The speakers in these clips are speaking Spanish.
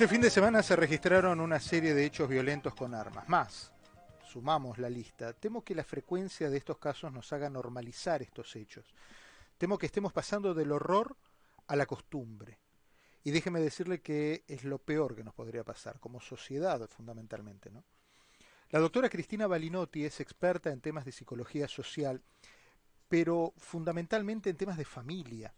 Este fin de semana se registraron una serie de hechos violentos con armas. Más, sumamos la lista. Temo que la frecuencia de estos casos nos haga normalizar estos hechos. Temo que estemos pasando del horror a la costumbre. Y déjeme decirle que es lo peor que nos podría pasar, como sociedad fundamentalmente. ¿no? La doctora Cristina Balinotti es experta en temas de psicología social, pero fundamentalmente en temas de familia.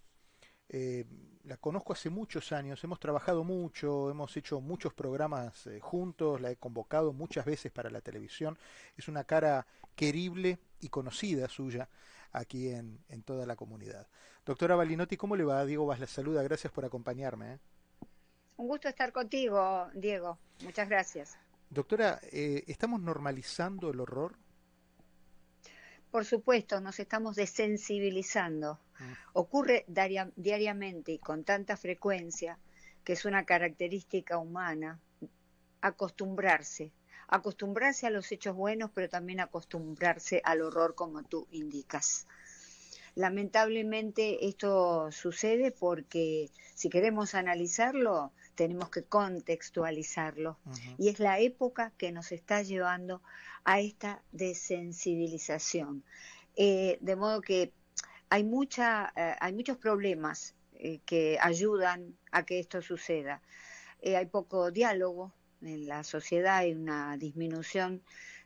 Eh, la conozco hace muchos años, hemos trabajado mucho, hemos hecho muchos programas eh, juntos, la he convocado muchas veces para la televisión. Es una cara querible y conocida suya aquí en, en toda la comunidad. Doctora Balinotti, ¿cómo le va? Diego Vas la saluda, gracias por acompañarme. ¿eh? Un gusto estar contigo, Diego. Muchas gracias. Doctora, ¿estamos normalizando el horror? Por supuesto, nos estamos desensibilizando. Ocurre diariamente y con tanta frecuencia que es una característica humana acostumbrarse, acostumbrarse a los hechos buenos, pero también acostumbrarse al horror como tú indicas. Lamentablemente esto sucede porque si queremos analizarlo, tenemos que contextualizarlo. Y es la época que nos está llevando a esta desensibilización. Eh, de modo que hay, mucha, eh, hay muchos problemas eh, que ayudan a que esto suceda. hay poco diálogo en la sociedad, hay una disminución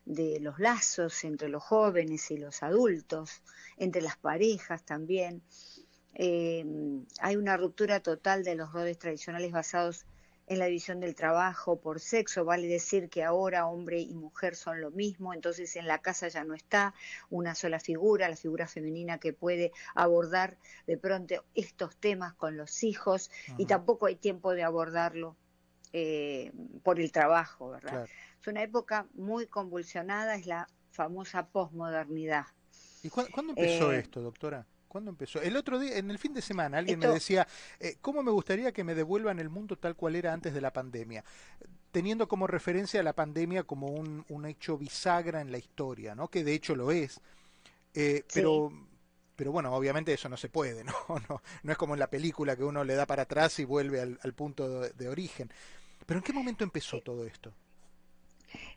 de los lazos entre los jóvenes y los adultos, entre las parejas también. hay una ruptura total de los roles tradicionales basados en la división del trabajo por sexo, vale decir que ahora hombre y mujer son lo mismo, entonces en la casa ya no está una sola figura, la figura femenina que puede abordar de pronto estos temas con los hijos y tampoco hay tiempo de abordarlo eh, por el trabajo, ¿verdad? Es una época muy convulsionada, es la famosa posmodernidad. ¿Y cuándo empezó eh, esto, doctora? ¿Cuándo empezó? El otro día, en el fin de semana, alguien me decía, eh, ¿cómo me gustaría que me devuelvan el mundo tal cual era antes de la pandemia? Teniendo como referencia a la pandemia como un, hecho bisagra en la historia, ¿no? Que de hecho lo es. Eh, pero, pero bueno, obviamente eso no se puede, ¿no? ¿no? No es como en la película que uno le da para atrás y vuelve al, punto de origen. Pero ¿en qué momento empezó todo esto?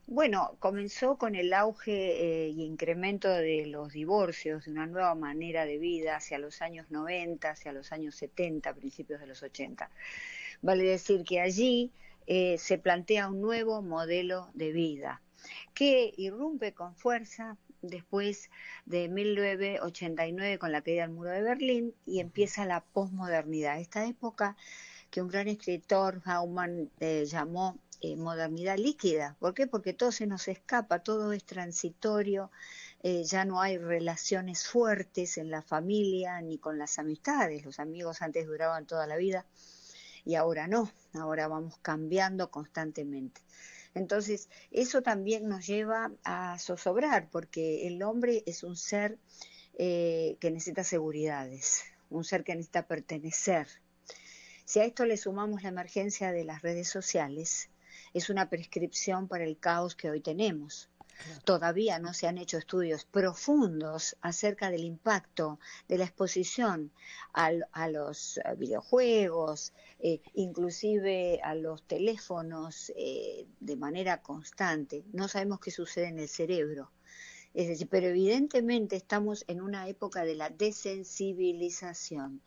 Bueno, comenzó con el auge eh, y incremento de los divorcios, de una nueva manera de vida hacia los años 90, hacia los años 70, principios de los 80. Vale decir que allí eh, se plantea un nuevo modelo de vida que irrumpe con fuerza después de 1989 con la caída del muro de Berlín y empieza la posmodernidad. Esta época que un gran escritor, Hauman, eh, llamó eh, modernidad líquida. ¿Por qué? Porque todo se nos escapa, todo es transitorio, eh, ya no hay relaciones fuertes en la familia ni con las amistades. Los amigos antes duraban toda la vida y ahora no, ahora vamos cambiando constantemente. Entonces, eso también nos lleva a zozobrar, porque el hombre es un ser eh, que necesita seguridades, un ser que necesita pertenecer. Si a esto le sumamos la emergencia de las redes sociales, es una prescripción para el caos que hoy tenemos. Todavía no se han hecho estudios profundos acerca del impacto de la exposición a los eh, videojuegos, eh, inclusive a los teléfonos eh, de manera constante. No sabemos qué sucede en el cerebro. Es decir, pero evidentemente estamos en una época de la desensibilización.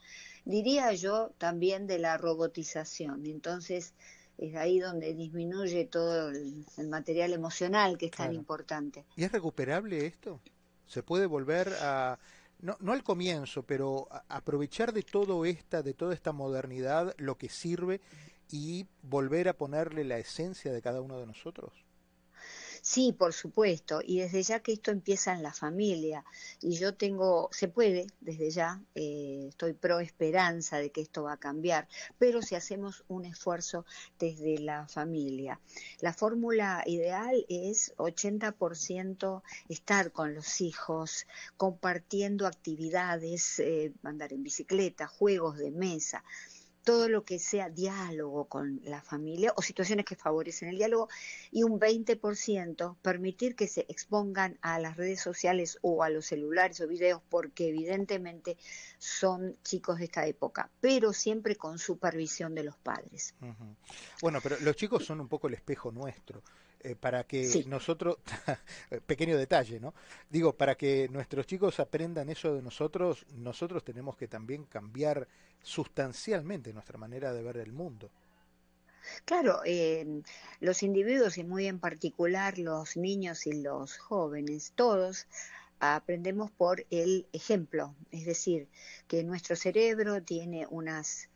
Diría yo también de la robotización. Entonces, es ahí donde disminuye todo el, material emocional que es tan importante. ¿Y es recuperable esto? ¿Se puede volver a, no, no al comienzo, pero aprovechar de todo esta, de toda esta modernidad lo que sirve y volver a ponerle la esencia de cada uno de nosotros? Sí, por supuesto, y desde ya que esto empieza en la familia, y yo tengo, se puede, desde ya, eh, estoy pro esperanza de que esto va a cambiar, pero si hacemos un esfuerzo desde la familia. La fórmula ideal es 80% estar con los hijos, compartiendo actividades, eh, andar en bicicleta, juegos de mesa todo lo que sea diálogo con la familia o situaciones que favorecen el diálogo y un 20% permitir que se expongan a las redes sociales o a los celulares o videos porque evidentemente son chicos de esta época, pero siempre con supervisión de los padres. Bueno, pero los chicos son un poco el espejo nuestro. Eh, para que nosotros, pequeño detalle, ¿no? Digo, para que nuestros chicos aprendan eso de nosotros, nosotros tenemos que también cambiar sustancialmente nuestra manera de ver el mundo. Claro, eh, los individuos y muy en particular los niños y los jóvenes, todos aprendemos por el ejemplo, es decir, que nuestro cerebro tiene unas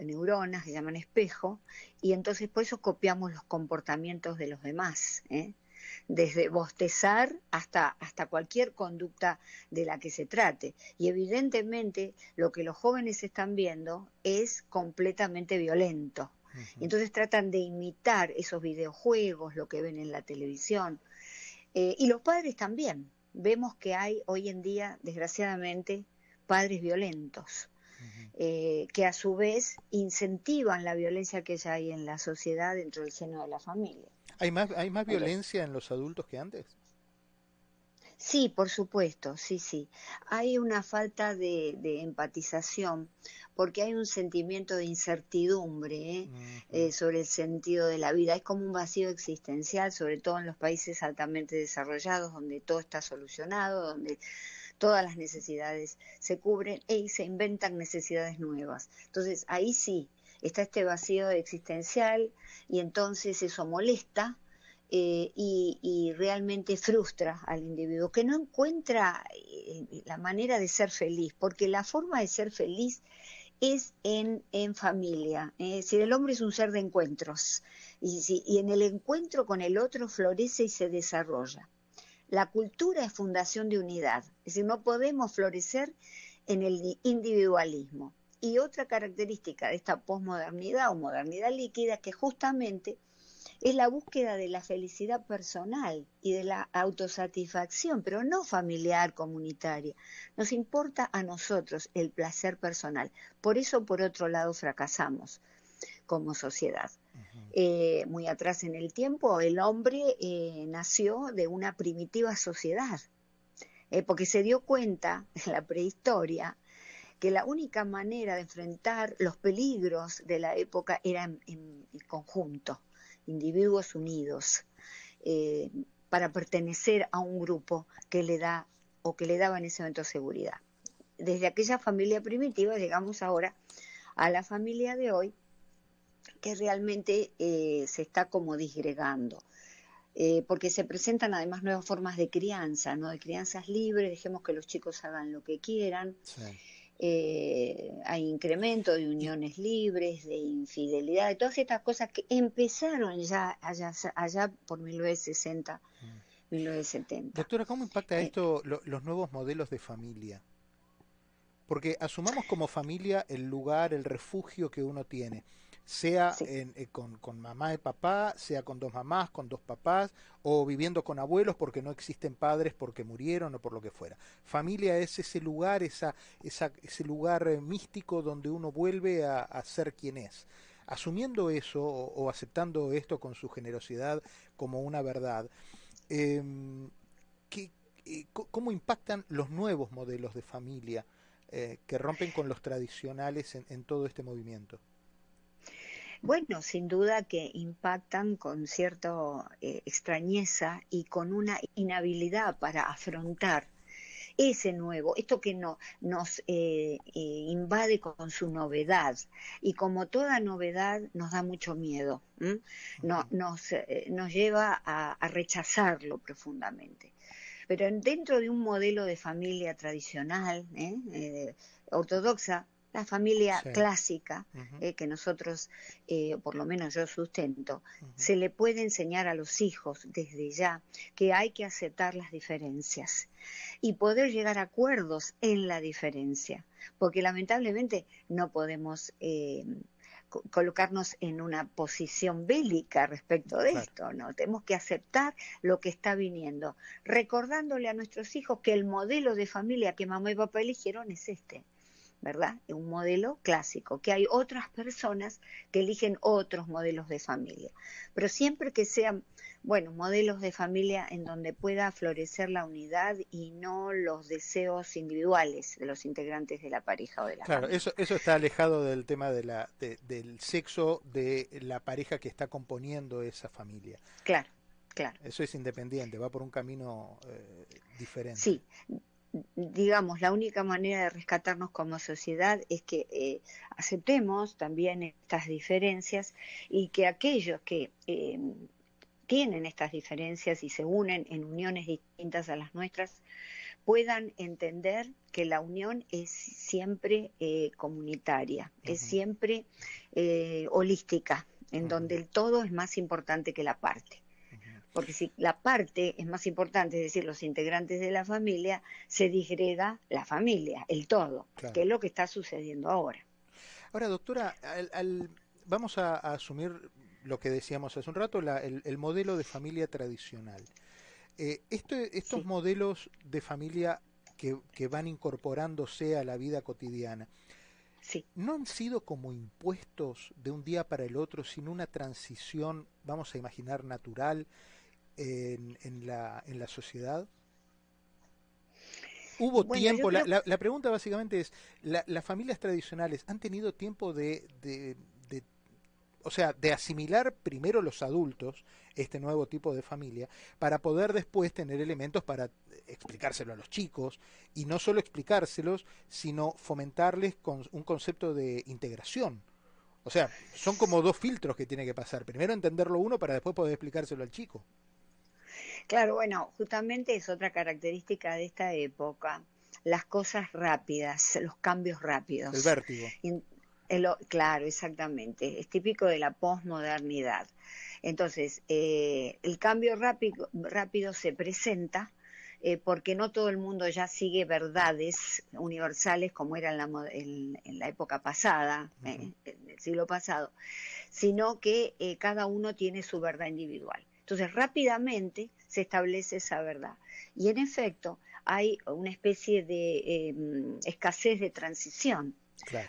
neuronas que llaman espejo y entonces por eso copiamos los comportamientos de los demás. ¿eh? desde bostezar hasta, hasta cualquier conducta de la que se trate. Y evidentemente lo que los jóvenes están viendo es completamente violento. Entonces tratan de imitar esos videojuegos, lo que ven en la televisión. Eh, y los padres también. Vemos que hay hoy en día, desgraciadamente, padres violentos. Eh, que a su vez incentivan la violencia que ya hay en la sociedad dentro del seno de la familia. ¿Hay más, hay más violencia en los adultos que antes? Sí, por supuesto, sí, sí. Hay una falta de, empatización porque hay un sentimiento de incertidumbre ¿eh? Eh, sobre el sentido de la vida. Es como un vacío existencial, sobre todo en los países altamente desarrollados, donde todo está solucionado, donde todas las necesidades se cubren y se inventan necesidades nuevas. Entonces, ahí sí, está este vacío existencial y entonces eso molesta eh, y, realmente frustra al individuo, que no encuentra eh, la manera de ser feliz, porque la forma de ser feliz es en, en familia. Es decir, el hombre es un ser de encuentros y, y en el encuentro con el otro florece y se desarrolla. La cultura es fundación de unidad, es decir, no podemos florecer en el individualismo. Y otra característica de esta posmodernidad o modernidad líquida que justamente es la búsqueda de la felicidad personal y de la autosatisfacción, pero no familiar, comunitaria. Nos importa a nosotros el placer personal. Por eso, por otro lado, fracasamos como sociedad. Eh, muy atrás en el tiempo, el hombre eh, nació de una primitiva sociedad, eh, porque se dio cuenta en la prehistoria que la única manera de enfrentar los peligros de la época era en, conjunto, individuos unidos, para pertenecer a un grupo que le da o que le daba en ese momento seguridad. Desde aquella familia primitiva llegamos ahora a la familia de hoy, que realmente eh, se está como disgregando. Eh, porque se presentan además nuevas formas de crianza, ¿no? De crianzas libres, dejemos que los chicos hagan lo que quieran. Eh, hay incremento de uniones libres, de infidelidad, de todas estas cosas que empezaron ya allá, allá por 1960, 1970. Mm. Doctora, ¿cómo impacta esto los nuevos modelos de familia? Porque asumamos como familia el lugar, el refugio que uno tiene sea eh, con, con, mamá y papá, sea con dos mamás, con dos papás, o viviendo con abuelos porque no existen padres porque murieron o por lo que fuera. Familia es ese lugar, esa, esa, ese lugar eh, místico donde uno vuelve a, ser quien es. Asumiendo eso o, aceptando esto con su generosidad como una verdad, em, eh, ¿cómo impactan los nuevos modelos de familia que rompen con los tradicionales en todo este movimiento? Bueno, sin duda que impactan con cierta eh, extrañeza y con una inhabilidad para afrontar ese nuevo, esto que no, nos eh, eh, invade con su novedad. Y como toda novedad nos da mucho miedo, no, nos, nos lleva a, a, rechazarlo profundamente. Pero dentro de un modelo de familia tradicional, ortodoxa, la familia clásica eh, que nosotros, eh, por lo menos yo sustento, se le puede enseñar a los hijos desde ya que hay que aceptar las diferencias y poder llegar a acuerdos en la diferencia, porque lamentablemente no podemos eh, colocarnos en una posición bélica respecto de esto, ¿no? Tenemos que aceptar lo que está viniendo, recordándole a nuestros hijos que el modelo de familia que mamá y papá eligieron es este ¿verdad? Un modelo clásico, que hay otras personas que eligen otros modelos de familia, pero siempre que sean, bueno, modelos de familia en donde pueda florecer la unidad y no los deseos individuales de los integrantes de la pareja o de la claro, eso, eso está alejado del tema de la, del sexo de la pareja que está componiendo esa familia. Claro. Claro. Eso es independiente, va por un camino eh, diferente. Sí, digamos, la única manera de rescatarnos como sociedad es que eh, aceptemos también estas diferencias y que aquellos que eh, tienen estas diferencias y se unen en uniones distintas a las nuestras puedan entender que la unión es siempre eh, comunitaria, es siempre holística, en donde el todo es más importante que la parte porque si la parte es más importante, es decir, los integrantes de la familia, se disgrega la familia, el todo, que es lo que está sucediendo ahora. Ahora, doctora, vamos a, asumir lo que decíamos hace un rato, el, modelo de familia tradicional. Eh, estos modelos de familia que, que, van incorporándose a la vida cotidiana, sí. ¿no han sido como impuestos de un día para el otro sin una transición, vamos a imaginar, natural? En, en, la, en la sociedad? ¿Hubo tiempo? La, la, pregunta básicamente es, ¿las familias tradicionales han tenido tiempo de, de, o sea, de asimilar primero los adultos este nuevo tipo de familia para poder después tener elementos para explicárselo a los chicos y no solo explicárselos, sino fomentarles con un concepto de integración? O sea, son como dos filtros que tiene que pasar. Primero entenderlo uno para después poder explicárselo al chico. Claro, bueno, justamente es otra característica de esta época, las cosas rápidas, los cambios rápidos. El vértigo. claro, exactamente. Es típico de la posmodernidad. Entonces, eh, el cambio rápido, rápido se presenta eh, porque no todo el mundo ya sigue verdades universales como era en la, en, la época pasada, eh, en el siglo pasado, sino que cada uno tiene su verdad individual. Entonces, rápidamente se establece esa verdad. Y en efecto, hay una especie de em, escasez de transición,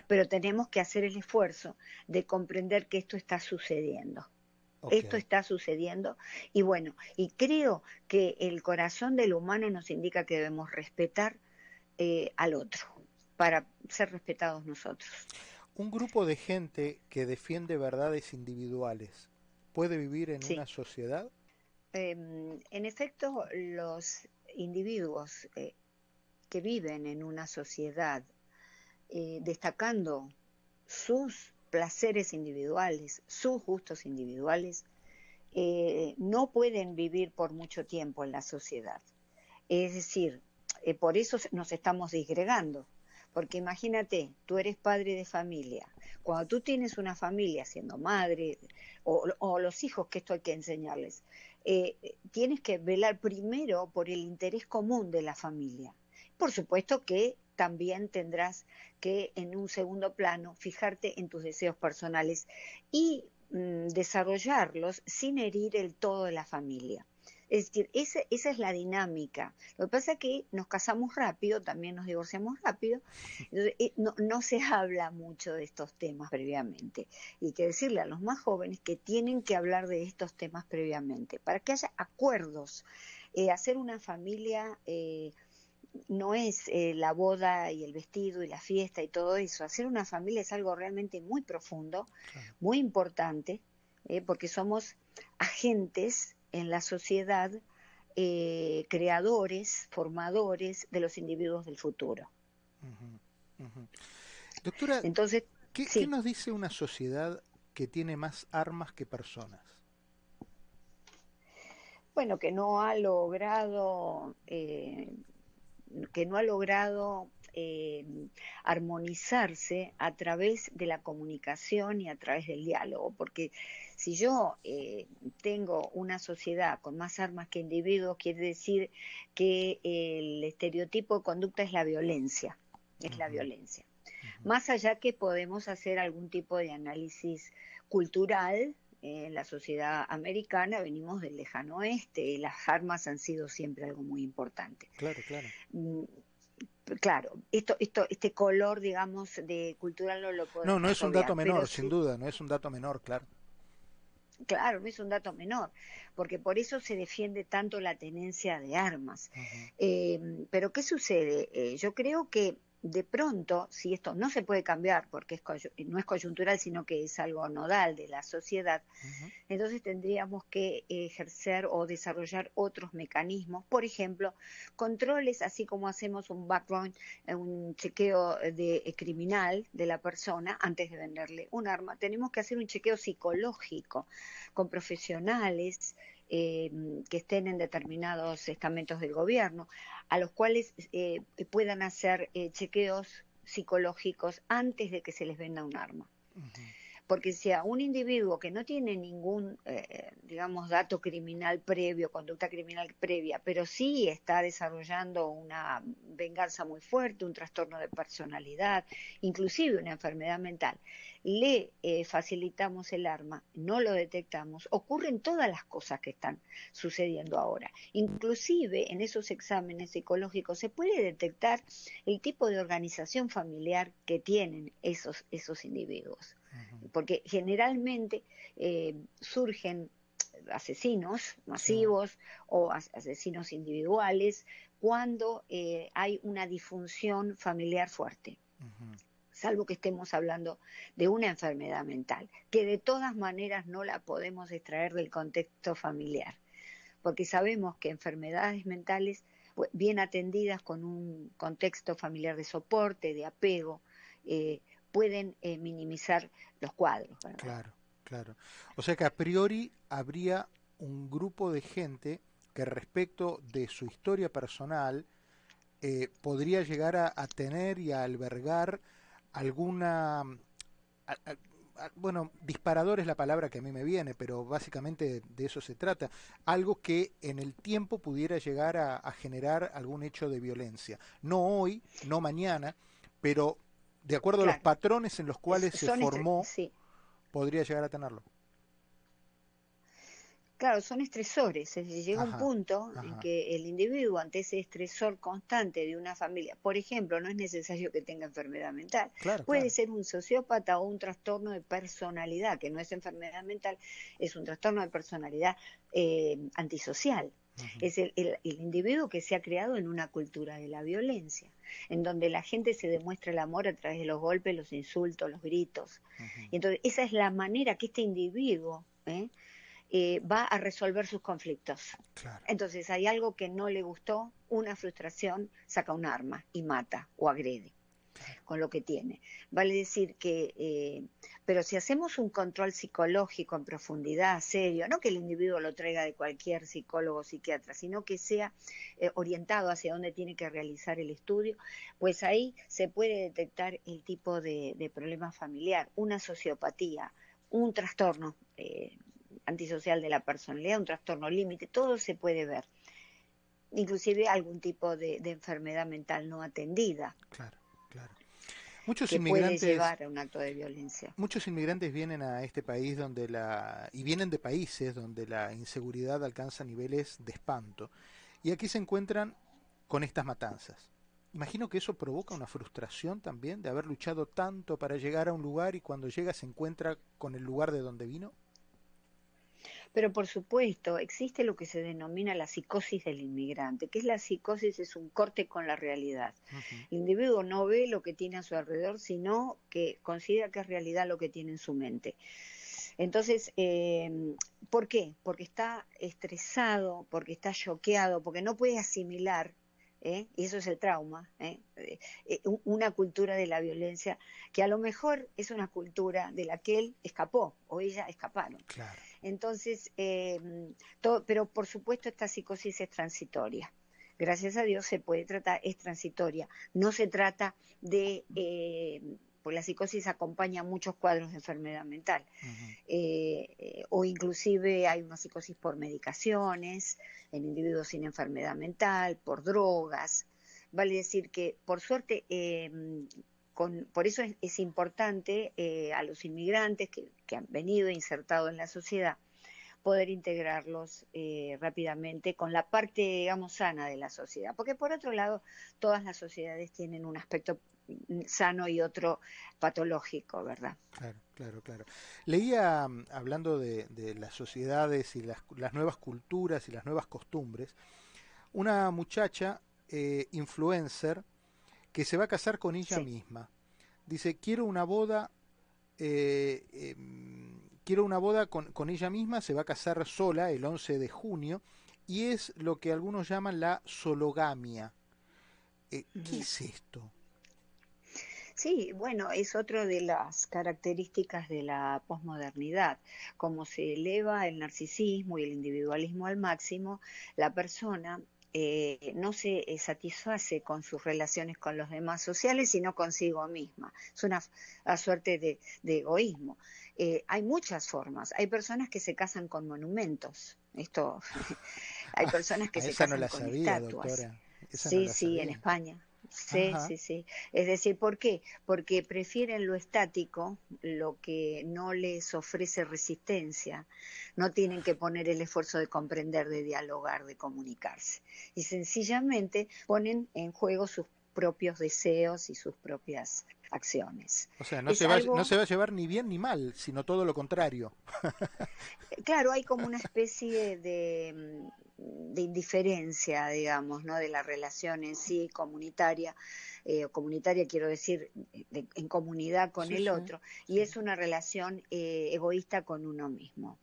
pero tenemos que hacer el esfuerzo de comprender que esto está sucediendo. Esto está sucediendo y bueno, y creo que el corazón del humano nos indica que debemos respetar eh, al otro para ser respetados nosotros. Un grupo de gente que defiende verdades individuales puede vivir en una sociedad? Em, en efecto, los individuos eh, que viven en una sociedad eh, destacando sus placeres individuales, sus gustos individuales, eh, no pueden vivir por mucho tiempo en la sociedad. Es decir, por eso nos estamos disgregando. Porque imagínate, tú eres padre de familia. Cuando tú tienes una familia siendo madre o, los hijos, que esto hay que enseñarles, eh, tienes que velar primero por el interés común de la familia. Por supuesto que también tendrás que en un segundo plano fijarte en tus deseos personales y mm, desarrollarlos sin herir el todo de la familia. Es decir, esa, esa es la dinámica. Lo que pasa es que nos casamos rápido, también nos divorciamos rápido, eh, no, no se habla mucho de estos temas previamente. Y hay que decirle a los más jóvenes que tienen que hablar de estos temas previamente, para que haya acuerdos. Eh, hacer una familia eh, no es la boda y el vestido y la fiesta y todo eso. Hacer una familia es algo realmente muy profundo, muy importante, porque somos agentes en la sociedad eh, creadores, formadores de los individuos del futuro. Doctora, Entonces, ¿qué, nos dice una sociedad que tiene más armas que personas? Bueno, que no ha logrado, eh, que no ha logrado eh, armonizarse a través de la comunicación y a través del diálogo, porque si yo eh, tengo una sociedad con más armas que individuos, quiere decir que el estereotipo de conducta es la violencia, es la violencia. Más allá que podemos hacer algún tipo de análisis cultural, en la sociedad americana venimos del lejano oeste y las armas han sido siempre algo muy importante. Claro, claro. Mm, claro, esto, esto, este color, digamos, de cultural no lo podemos. No, no es un dato menor, sin duda, no es un dato menor, claro. Claro, no es un dato menor, porque por eso se defiende tanto la tenencia de armas. eh, pero ¿qué sucede? Eh, yo creo que de pronto, si esto no se puede cambiar porque es no es coyuntural, sino que es algo nodal de la sociedad, entonces tendríamos que ejercer o desarrollar otros mecanismos, por ejemplo, controles, así como hacemos un background, eh, un chequeo de eh, criminal de la persona antes de venderle un arma, tenemos que hacer un chequeo psicológico con profesionales eh, que estén en determinados estamentos del gobierno, a los cuales eh, puedan hacer eh, chequeos psicológicos antes de que se les venda un arma. Porque si a un individuo que no tiene ningún, eh, digamos, dato criminal previo, conducta criminal previa, pero sí está desarrollando una venganza muy fuerte, un trastorno de personalidad, inclusive una enfermedad mental, le eh, facilitamos el arma, no lo detectamos, ocurren todas las cosas que están sucediendo ahora. Inclusive en esos exámenes psicológicos se puede detectar el tipo de organización familiar que tienen esos, esos individuos porque generalmente eh, surgen asesinos masivos o asesinos individuales cuando eh, hay una disfunción familiar fuerte. salvo que estemos hablando de una enfermedad mental, que de todas maneras no la podemos extraer del contexto familiar, porque sabemos que enfermedades mentales bien atendidas con un contexto familiar de soporte, de apego, eh, pueden eh, minimizar los cuadros. Claro, claro. O sea que a priori habría un grupo de gente que respecto de su historia personal eh, podría llegar a, tener y a albergar alguna... bueno, disparador es la palabra que a mí me viene, pero básicamente de eso se trata. Algo que en el tiempo pudiera llegar a generar algún hecho de violencia. No hoy, no mañana, pero de acuerdo a los patrones en los cuales se formó, podría llegar a tenerlo. Claro, son estresores. llega un punto en que el individuo, ante ese estresor constante de una familia, por ejemplo, no es necesario que tenga enfermedad mental. Puede ser un sociópata o un trastorno de personalidad, que no es enfermedad mental, es un trastorno de personalidad eh, antisocial. Es el, individuo que se ha creado en una cultura de la violencia, en donde la gente se demuestra el amor a través de los golpes, los insultos, los gritos. Y entonces esa es la manera que este individuo ¿eh? Eh, va a resolver sus conflictos. Entonces hay algo que no le gustó, una frustración, saca un arma y mata o agrede con lo que tiene. Vale decir que, eh, pero si hacemos un control psicológico en profundidad, serio, no que el individuo lo traiga de cualquier psicólogo o psiquiatra, sino que sea eh, orientado hacia dónde tiene que realizar el estudio, pues ahí se puede detectar el tipo de, problema familiar, una sociopatía, un trastorno eh, antisocial de la personalidad, un trastorno límite, todo se puede ver inclusive algún tipo de, de, enfermedad mental no atendida. Claro. Muchos inmigrantes, llevar a un acto de violencia. Muchos inmigrantes vienen a este país donde la y vienen de países donde la inseguridad alcanza niveles de espanto y aquí se encuentran con estas matanzas. Imagino que eso provoca una frustración también de haber luchado tanto para llegar a un lugar y cuando llega se encuentra con el lugar de donde vino. Pero por supuesto, existe lo que se denomina la psicosis del inmigrante, que es la psicosis, es un corte con la realidad. El individuo no ve lo que tiene a su alrededor, sino que considera que es realidad lo que tiene en su mente. Entonces, eh, ¿por qué? Porque está estresado, porque está choqueado, porque no puede asimilar ¿eh? y eso es el trauma, ¿eh? una cultura de la violencia que a lo mejor es una cultura de la que él escapó o ella escaparon. Claro. Entonces, eh, pero por supuesto esta psicosis es transitoria. Gracias a Dios se puede tratar, es transitoria. No se trata de, eh, pues la psicosis acompaña muchos cuadros de enfermedad mental. Eh, o inclusive hay una psicosis por medicaciones, en individuos sin enfermedad mental, por drogas. Vale decir que, por suerte, por eso es, importante eh, a los inmigrantes que, han venido insertados en la sociedad poder integrarlos eh, rápidamente con la parte, digamos, sana de la sociedad. Porque por otro lado, todas las sociedades tienen un aspecto sano y otro patológico, ¿verdad? Claro, claro, claro. Leía, mm, hablando de, las sociedades y las, nuevas culturas y las nuevas costumbres, una muchacha eh, influencer que se va a casar con ella misma. Dice, quiero una boda, eh, em, quiero una boda con, con ella misma, se va a casar sola el 11 de junio, y es lo que algunos llaman la sologamia. Eh, ¿Qué es esto? Sí, bueno, es otra de las características de la posmodernidad. Como se eleva el narcisismo y el individualismo al máximo, la persona eh, no se eh, satisface con sus relaciones con los demás sociales, sino consigo misma. Es una, suerte de, egoísmo. Eh, hay muchas formas. Hay personas que se casan con monumentos. Esto, hay personas que se casan con estatuas. sí, sí, en España. Sí, sí, sí. Es decir, ¿por qué? Porque prefieren lo estático, lo que no les ofrece resistencia. No tienen que poner el esfuerzo de comprender, de dialogar, de comunicarse. Y sencillamente ponen en juego sus propios deseos y sus propias acciones. O sea, no, se va, no se va a llevar ni bien ni mal, sino todo lo contrario. claro, hay como una especie de de indiferencia, digamos, ¿no? de la relación en sí comunitaria, eh, comunitaria quiero decir en comunidad con el otro, y es una relación eh, egoísta con uno mismo.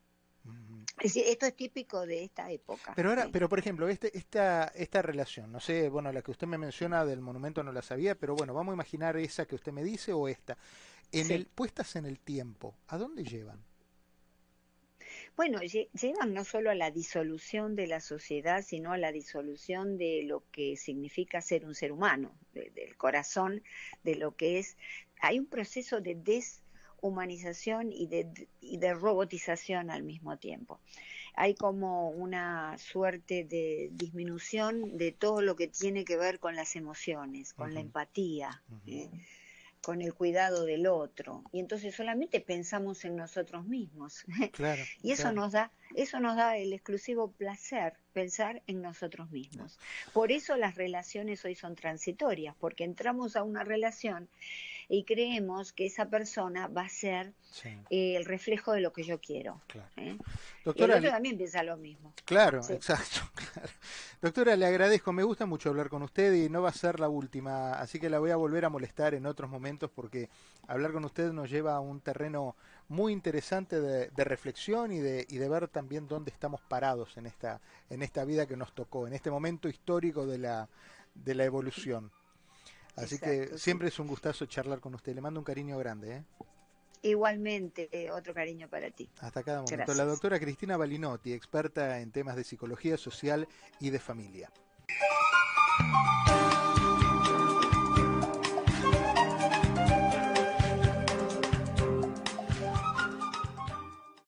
Es decir, esto es típico de esta época. Pero ahora, pero por ejemplo, este, esta, esta relación, no sé, bueno, la que usted me menciona del monumento no la sabía, pero bueno, vamos a imaginar esa que usted me dice o esta. En el, puestas en el tiempo, ¿a dónde llevan? Bueno, llevan no solo a la disolución de la sociedad, sino a la disolución de lo que significa ser un ser humano, del corazón, de lo que es. Hay un proceso de deshumanización y de, y de robotización al mismo tiempo. Hay como una suerte de disminución de todo lo que tiene que ver con las emociones, con la empatía con el cuidado del otro. Y entonces solamente pensamos en nosotros mismos. Y eso nos da eso nos da el exclusivo placer pensar en nosotros mismos. Por eso las relaciones hoy son transitorias porque entramos a una relación y creemos que esa persona va a ser eh, el reflejo de lo que yo quiero. ¿eh? Doctora, y también piensa lo mismo. Claro, exacto. Doctora, le agradezco, me gusta mucho hablar con usted y no va a ser la última, así que la voy a volver a molestar en otros momentos porque hablar con usted nos lleva a un terreno muy interesante de, reflexión y de, y de ver también dónde estamos parados en esta, en esta vida que nos tocó, en este momento histórico de la, de la evolución. Así que siempre es un gustazo charlar con usted. Le mando un cariño grande. ¿eh? Igualmente, eh, otro cariño para ti. Hasta cada momento. La doctora Cristina Balinotti, experta en temas de psicología social y de familia.